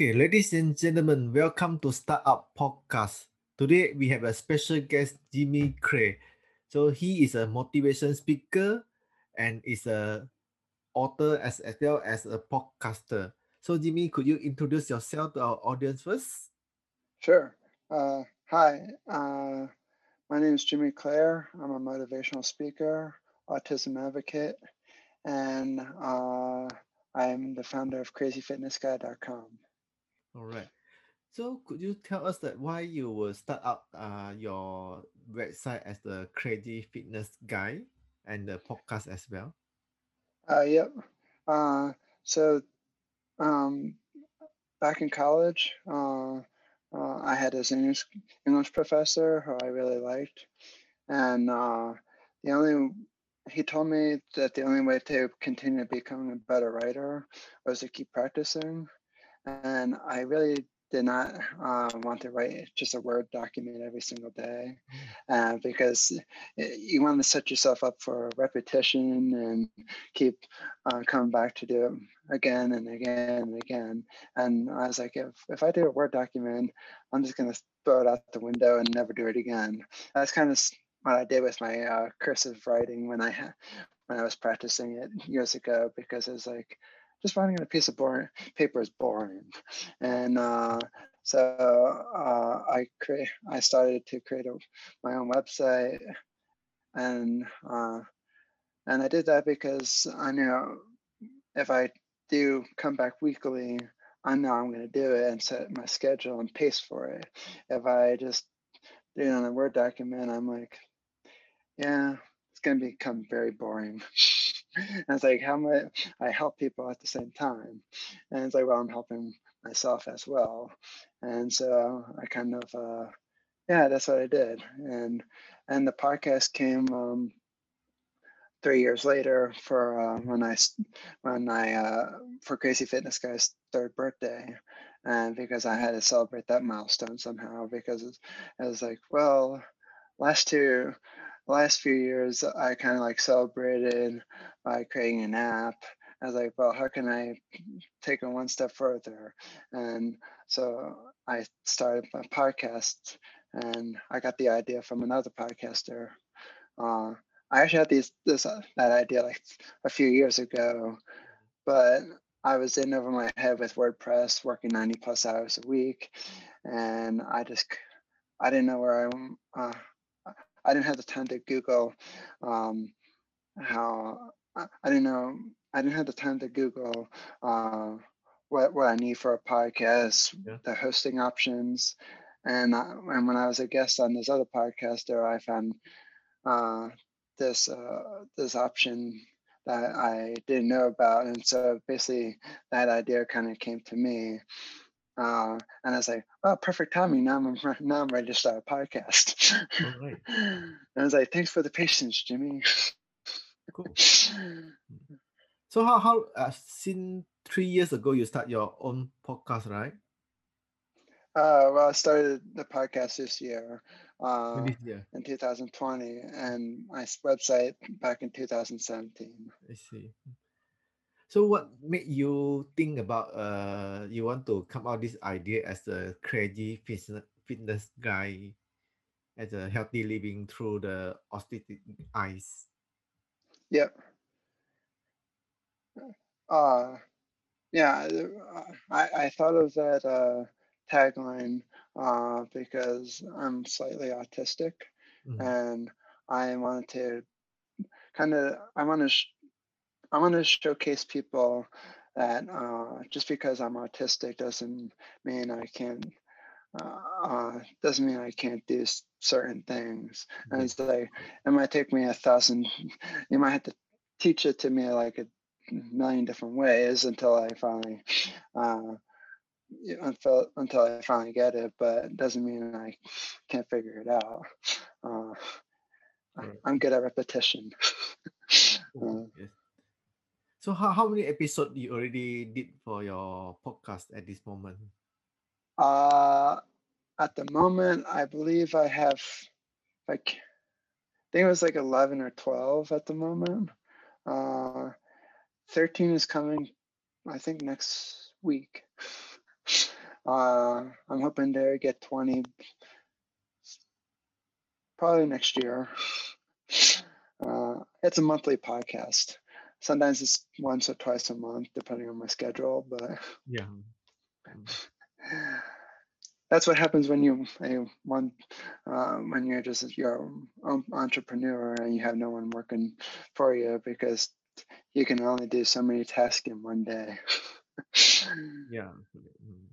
Okay, ladies and gentlemen, welcome to Startup Podcast. Today we have a special guest, Jimmy Clare. So he is a motivation speaker and is a author as, as well as a podcaster. So Jimmy, could you introduce yourself to our audience first? Sure. Uh, hi, uh, my name is Jimmy Clare. I'm a motivational speaker, autism advocate, and uh, I'm the founder of crazyfitnessguy.com. All right. So could you tell us that why you will start up uh, your website as the Crazy Fitness Guy and the podcast as well? Uh, yep. Uh, so um, back in college, uh, uh, I had this English English professor who I really liked, and uh, the only he told me that the only way to continue becoming a better writer was to keep practicing, and I really did not uh, want to write just a Word document every single day uh, because you want to set yourself up for repetition and keep uh, coming back to do it again and again and again. And I was like, if, if I do a Word document, I'm just going to throw it out the window and never do it again. That's kind of what I did with my uh, cursive writing when I when I was practicing it years ago because it was like just writing on a piece of boring paper is boring. And uh, so uh, I create, I started to create a, my own website, and uh, and I did that because I knew if I do come back weekly, I know I'm going to do it and set my schedule and pace for it. If I just do it on a Word document, I'm like, yeah, it's going to become very boring. and it's like, how much I help people at the same time. And it's like, well, I'm helping myself as well. And so I kind of, uh, yeah, that's what I did. And, and the podcast came, um, three years later for uh, when I when I uh, for Crazy Fitness Guy's third birthday, and because I had to celebrate that milestone somehow because it was like well, last two last few years I kind of like celebrated by creating an app. I was like, well, how can I take it one step further? And so I started a podcast, and I got the idea from another podcaster. Uh, I actually had these this uh, that idea like a few years ago, but I was in over my head with WordPress, working ninety plus hours a week, and I just I didn't know where I uh, I didn't have the time to Google um, how I, didn't know I didn't have the time to Google uh, what what I need for a podcast, yeah. the hosting options, and I, and when I was a guest on this other podcaster, I found uh, this uh, this option that I didn't know about, and so basically that idea kind of came to me. Uh, and I was like, "Oh, perfect timing! Now I'm now I'm ready to start a podcast." Right. and I was like, "Thanks for the patience, Jimmy." cool. So how how uh, since three years ago you start your own podcast, right? Uh, well, I started the podcast this year, uh, year. in 2020, and my website back in 2017. I see. So what made you think about uh you want to come out this idea as a crazy fitness fitness guy as a healthy living through the autistic eyes? Yep. Uh yeah, I, I thought of that uh, tagline uh, because I'm slightly autistic mm-hmm. and I wanted to kind of I want to I want to showcase people that uh, just because I'm autistic doesn't mean I can uh, uh, doesn't mean I can't do certain things. Mm-hmm. And it's like it might take me a thousand. You might have to teach it to me like a million different ways until I finally. Uh, until until I finally get it, but it doesn't mean I can't figure it out. Uh, I'm good at repetition. uh. So how, how many episodes you already did for your podcast at this moment? Uh at the moment I believe I have like I think it was like 11 or 12 at the moment. Uh 13 is coming I think next week. Uh, I'm hoping to get 20 probably next year. Uh, it's a monthly podcast. Sometimes it's once or twice a month, depending on my schedule. But Yeah. that's what happens when you a one uh, when you're just your own entrepreneur and you have no one working for you because you can only do so many tasks in one day. Yeah. Mm.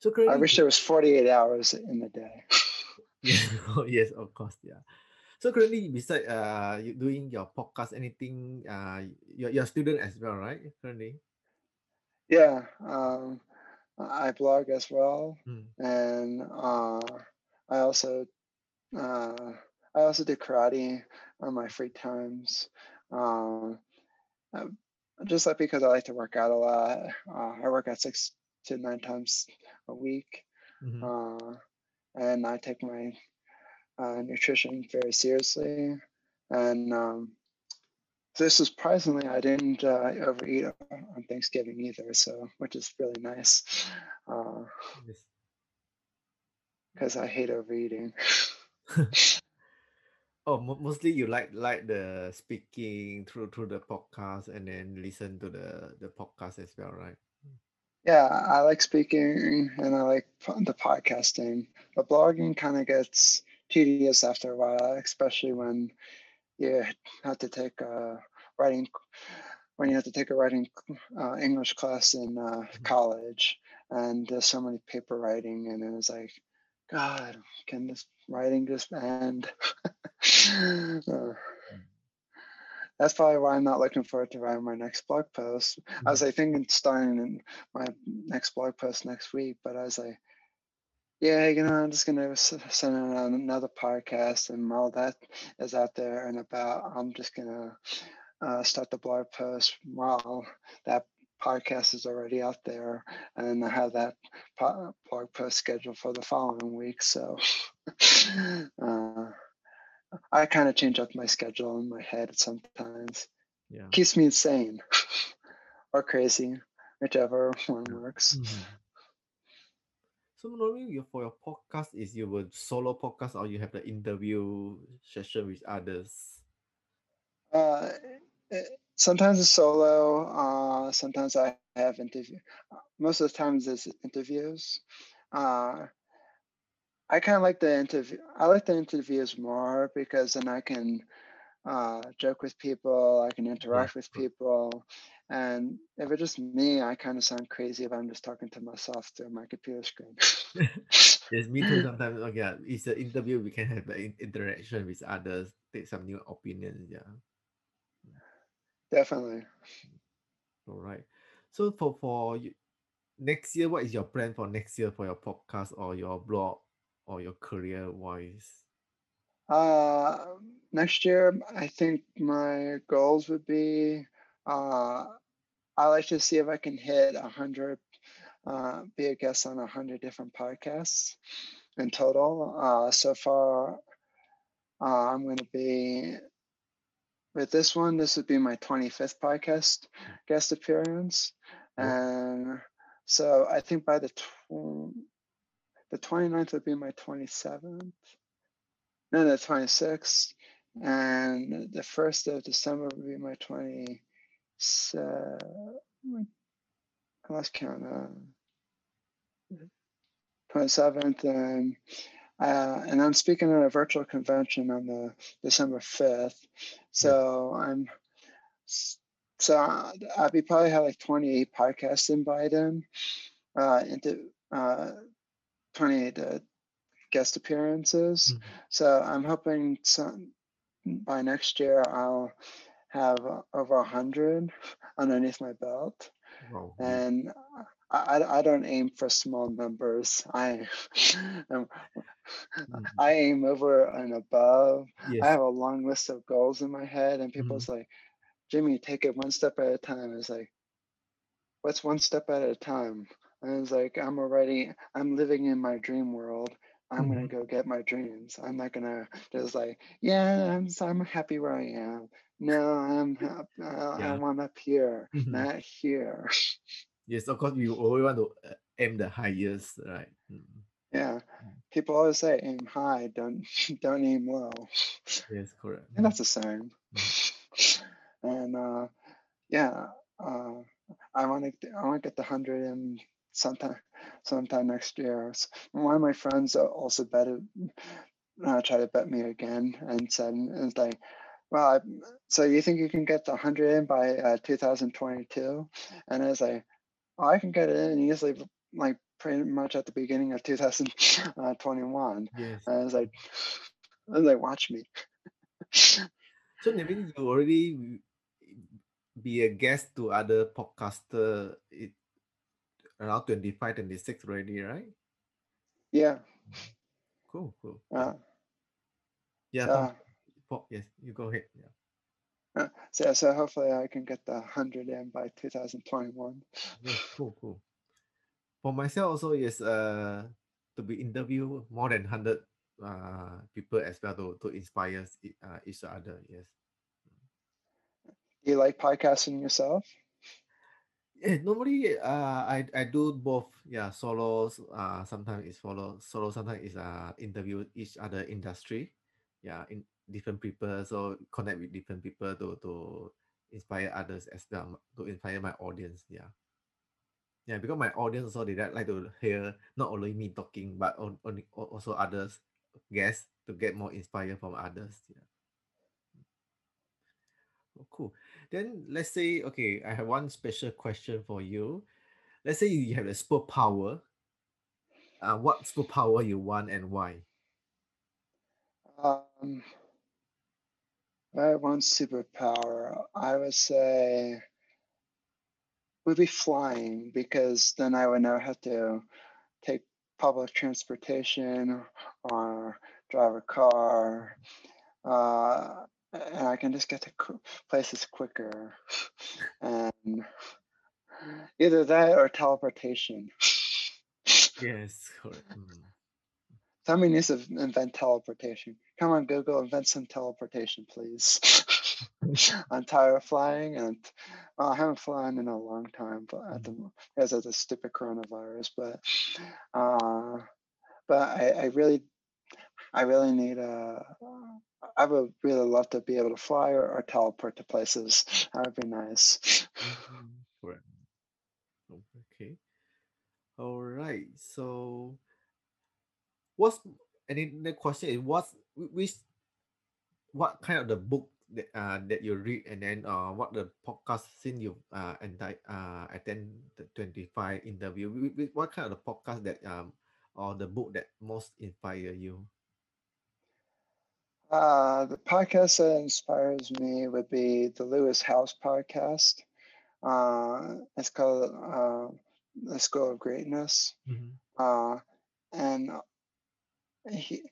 So I wish there was 48 hours in the day. yeah, oh, yes, of course, yeah. So currently, beside uh, you doing your podcast, anything, uh, you're, you're a student as well, right? Currently. Yeah, um, I blog as well, Mm. and uh, I also uh, I also do karate on my free times. Um, uh, just like because I like to work out a lot. Uh, I work out six to nine times a week, Mhm. uh, and I take my uh, nutrition very seriously. And um, this is surprisingly, I didn't uh, overeat on Thanksgiving either, so which is really nice because I hate overeating. Oh, mo- mostly you like like the speaking through through the podcast and then listen to the the podcast as well, right? Yeah, I like speaking and I like the podcasting. But blogging kind of gets tedious after a while, especially when you have to take a writing when you have to take a writing uh, English class in uh, college, and there's so many paper writing, and it was like, God, can this writing just end? Uh, that's probably why I'm not looking forward to writing my next blog post. I was like thinking starting in my next blog post next week, but as I was like, yeah, you know, I'm just gonna send out another podcast, and while that is out there and about, I'm just gonna uh, start the blog post while that podcast is already out there, and I have that po- blog post scheduled for the following week. So uh, I kind of change up my schedule in my head sometimes. Yeah. Keeps me insane or crazy, whichever one works. Mhm. So normally you for your podcast is you would solo podcast or you have the interview session with others. Uh, eh, sometimes it's solo. Uh, sometimes I have interview. Most of the times it's interviews. Uh, I kind of like the interview. I like the interviews more because then I can uh, joke with people. I can interact with people. And if it's just me, I kind of sound crazy if I'm just talking to myself through my computer screen. Yes, me too. Sometimes, okay, yeah, it's an interview. We can have an interaction with others, take some new opinions. Yeah. Definitely. All right. So for for you, next year, what is your plan for next year for your podcast or your blog or your career wise? Uh, next year, I think my goals would be uh, I like to see if I can hit a hundred, uh, be a guest on a hundred different podcasts in total. Uh, so far, uh, I'm going to be with this one. This would be my 25th podcast guest appearance, and so I think by the tw- the 29th would be my 27th. No, the 26th, and the first of December would be my 20. I lost count. Uh, 27th, and uh, and I'm speaking at a virtual convention on the December 5th. So I'm so I'll be probably have like 28 podcasts invited uh, into uh, 28 uh, guest appearances. Mhm. So I'm hoping some, by next year I'll have over a hundred underneath my belt, yeah. and I, I don't aim for small numbers. I Mhm. I aim over and above. I have a long list of goals in my head, and people's like, Jimmy, take it one step at a time. It's like, what's one step at a time? And it's like, I'm already, I'm living in my dream world. I'm gonna Mhm. go get my dreams. I'm not gonna just like, yeah, I'm I'm happy where I am. No, I'm hap- uh, I Yeah. want up here, Mhm. not here. Yes, of course, we always want to uh, aim the highest, right? Mm. Yeah. People always say aim high, don't don't aim low. Yes, correct. And that's the same. and uh, yeah, uh, I want to I want to get the hundred in sometime sometime next year. One of my friends also betted uh, try to bet me again and said it's like, well, I, so you think you can get the hundred in by uh, 2022? And I was like, oh, I can get it in easily, like pretty much at the beginning of 2021. Yes. And I was like, I was like, watch me. So maybe you already be a guest to other podcaster it, around 25, 26 already, right? Yeah. Cool, cool. Uh, Yeah, uh, yes, you go ahead. Yeah. uh, so, so hopefully I can get the 100 in by 2021. Yes, cool, cool. For myself also yes, uh to be interview more than hundred uh people as well to, to inspire uh, each other. Yes. Do you like podcasting yourself? Yeah, normally uh I, I do both. Yeah, solos. Uh sometimes it's follow solo, sometimes it's uh interview each other industry. Yeah, in different people. So connect with different people to to inspire others as well, to inspire my audience. Yeah. Yeah, because my audience also they like to hear not only me talking, but on, on, also others guests to get more inspired from others. Yeah. Cool. Then let's say, okay, I have one special question for you. Let's say you have a superpower. Uh, what superpower you want and why? Um, I want superpower. I would say would be flying because then I would never have to take public transportation or drive a car. Uh, and I can just get to places quicker. And either that or teleportation. Yes, correct. Mm. Somebody needs to invent teleportation. Come on, Google, invent some teleportation, please. I'm tired of flying, and well, I haven't flown in a long time, but at the mo- because of the stupid coronavirus. But uh, but I, I really, I really need a. I would really love to be able to fly or, or teleport to places. That would be nice. Mhm. Oh, Okay. All right. So, what's then the question is what's which what kind of the book that uh that you read and then uh what the podcast since you uh and uh attend the 25 interview wh- wh- what kind of the podcast that um or the book that most inspire you Uh, the podcast that inspires me would be the Lewis Howes podcast. Uh, it's called uh, The School of Greatness. Uh, and he,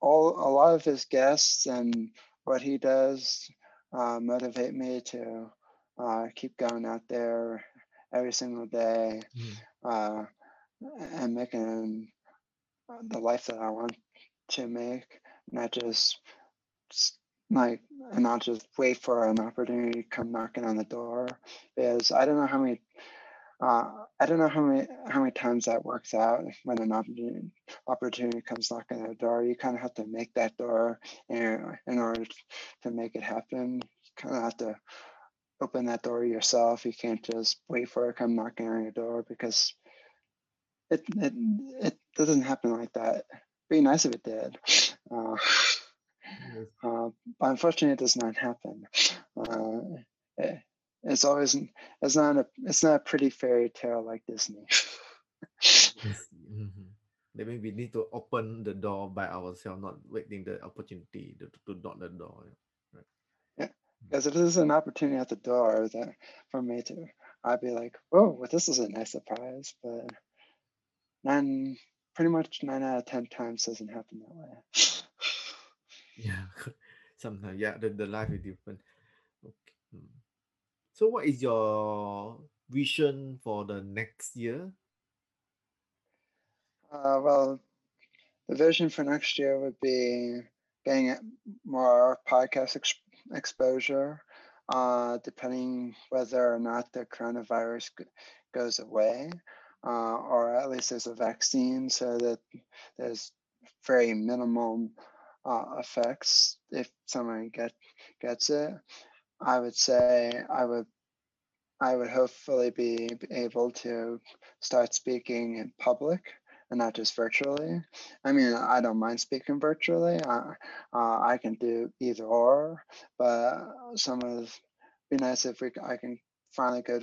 all a lot of his guests and what he does uh, motivate me to uh, keep going out there every single day uh, and making the life that I want to make, not just like and not just wait for an opportunity to come knocking on the door. Because I don't know how many. Uh, I don't know how many how many times that works out when an opportunity opportunity comes knocking at the door. You kind of have to make that door in, in order to make it happen. You kind of have to open that door yourself. You can't just wait for it come knocking on your door because it it it doesn't happen like that. It'd Be nice if it did. Uh, uh, but unfortunately, it does not happen. Uh, eh, it's always it's not a it's not a pretty fairy tale like Disney. Mhm. That means we need to open the door by ourselves, not waiting the opportunity to, to knock the door. Yeah. Because if there's an opportunity at the door that for me to, I'd be like, "Oh, well, this is a nice surprise." But nine, pretty much nine out of ten times doesn't happen that way. Yeah, sometimes yeah, the, the life is different. Okay. mm. So, what is your vision for the next year? Uh, well, the vision for next year would be getting more podcast ex- exposure, uh, depending whether or not the coronavirus g- goes away. Uh, or at least there's a vaccine so that there's very minimal uh, effects if someone get gets it. I would say I would I would hopefully be able to start speaking in public and not just virtually. I mean, I don't mind speaking virtually. I, uh, I can do either or, but some of be nice if we I can finally go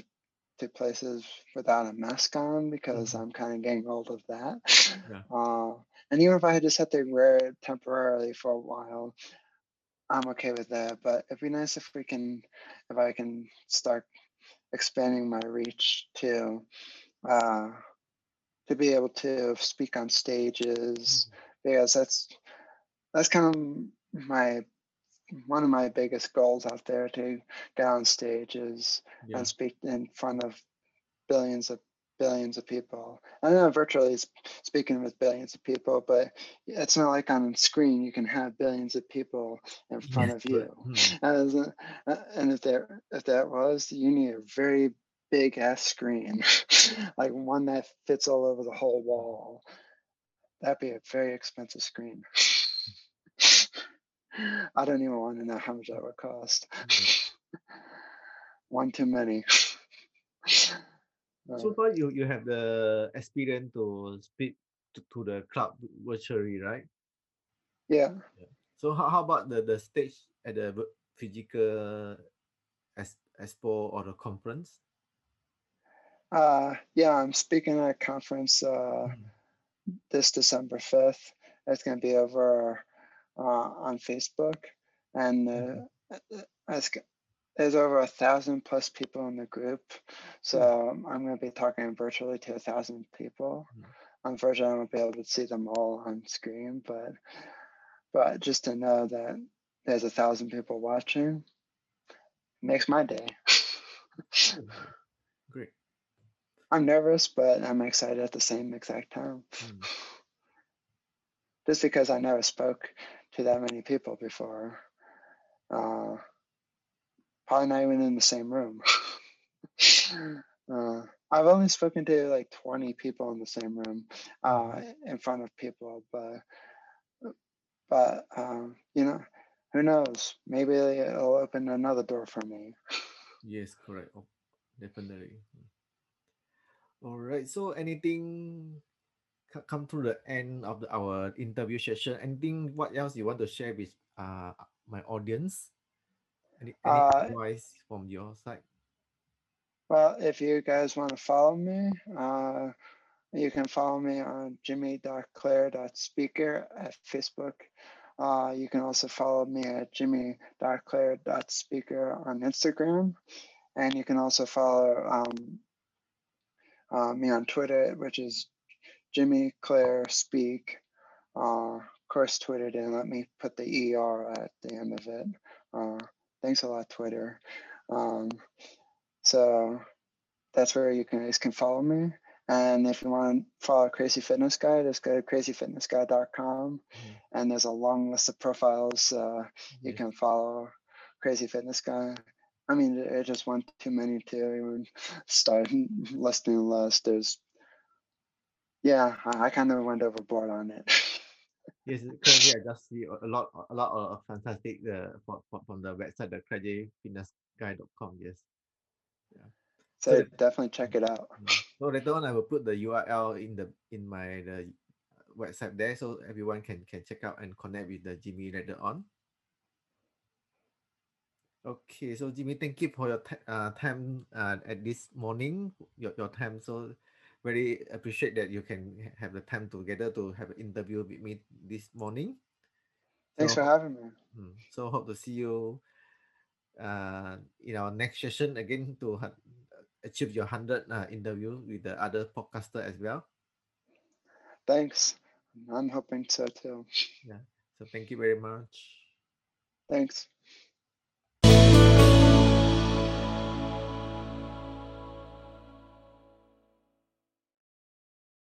to places without a mask on because Mhm. I'm kind of getting old of that. Yeah. Uh, and even if I just had to wear it temporarily for a while, I'm okay with that. But it'd be nice if we can, if I can start expanding my reach to, uh, to be able to speak on stages because that's that's kind of my one of my biggest goals out there to get on stages Yeah. and speak in front of billions of billions of people. I know virtually speaking with billions of people, but it's not like on screen you can have billions of people in front Yes, of you. correct. Mm. As uh, and if there if that was, you need a very big ass screen, like one that fits all over the whole wall. That'd be a very expensive screen. I don't even want to know how much that would cost. One too many. Uh, So far, you you have the experience to speak to, to the club virtually, right? yeah. yeah. So how, how about the, the stage at the physical ex- expo or the conference? Uh, yeah, I'm speaking at a conference uh, Mm. this December 5th. It's going to be over on Facebook. And uh, uh, there's over a thousand plus people in the group. So I'm going to be talking virtually to a thousand people. Mm. Unfortunately, I won't be able to see them all on screen, but but just to know that there's a thousand people watching makes my day. Great. I'm nervous, but I'm excited at the same exact time. Mm. Just because I never spoke to that many people before. Uh, probably not even in the same room. uh, I've only spoken to like 20 people in the same room uh, in front of people, but but um, you know, who knows? Maybe it'll open another door for me. Yes, correct. Oh, definitely. All right. So anything come to the end of the, our interview session? Anything? What else you want to share with uh my audience? Any, any Uh, advice from your side? Well, if you guys want to follow me, uh, you can follow me on jimmy.clare.speaker at Facebook. Uh, you can also follow me at jimmy.clare.speaker on Instagram. And you can also follow um, uh, me on Twitter, which is Jimmy Clare Speak. Uh, of course, Twitter didn't let me put the ER at the end of it. Uh, thanks a lot, Twitter. Um, so that's where you guys can follow me. And if you want to follow Crazy Fitness Guy, just go to crazyfitnessguy.com. Mm. And there's a long list of profiles uh, you Yes. can follow. Crazy Fitness Guy. I mean, it just went too many to even start listing the list. There's, yeah, I, I kind of went overboard on it. Yes, currently I just see a lot, a lot of fantastic uh, from, from from the website, the crazyfitnessguy.com. Yes. Yeah. So that- definitely check it out. Mm. So later on, I will put the URL in the in my the website there, so everyone can can check out and connect with the Jimmy later on. Okay, so Jimmy, thank you for your ti- uh, time uh, at this morning, your, your time. So very appreciate that you can have the time together to have an interview with me this morning. Thanks So for having me. Mm, So hope to see you uh, in our next session again to ha- achieve your hundred uh, interview with the other podcaster as well. Thanks. I'm hoping so too. So thank you very much. Thanks.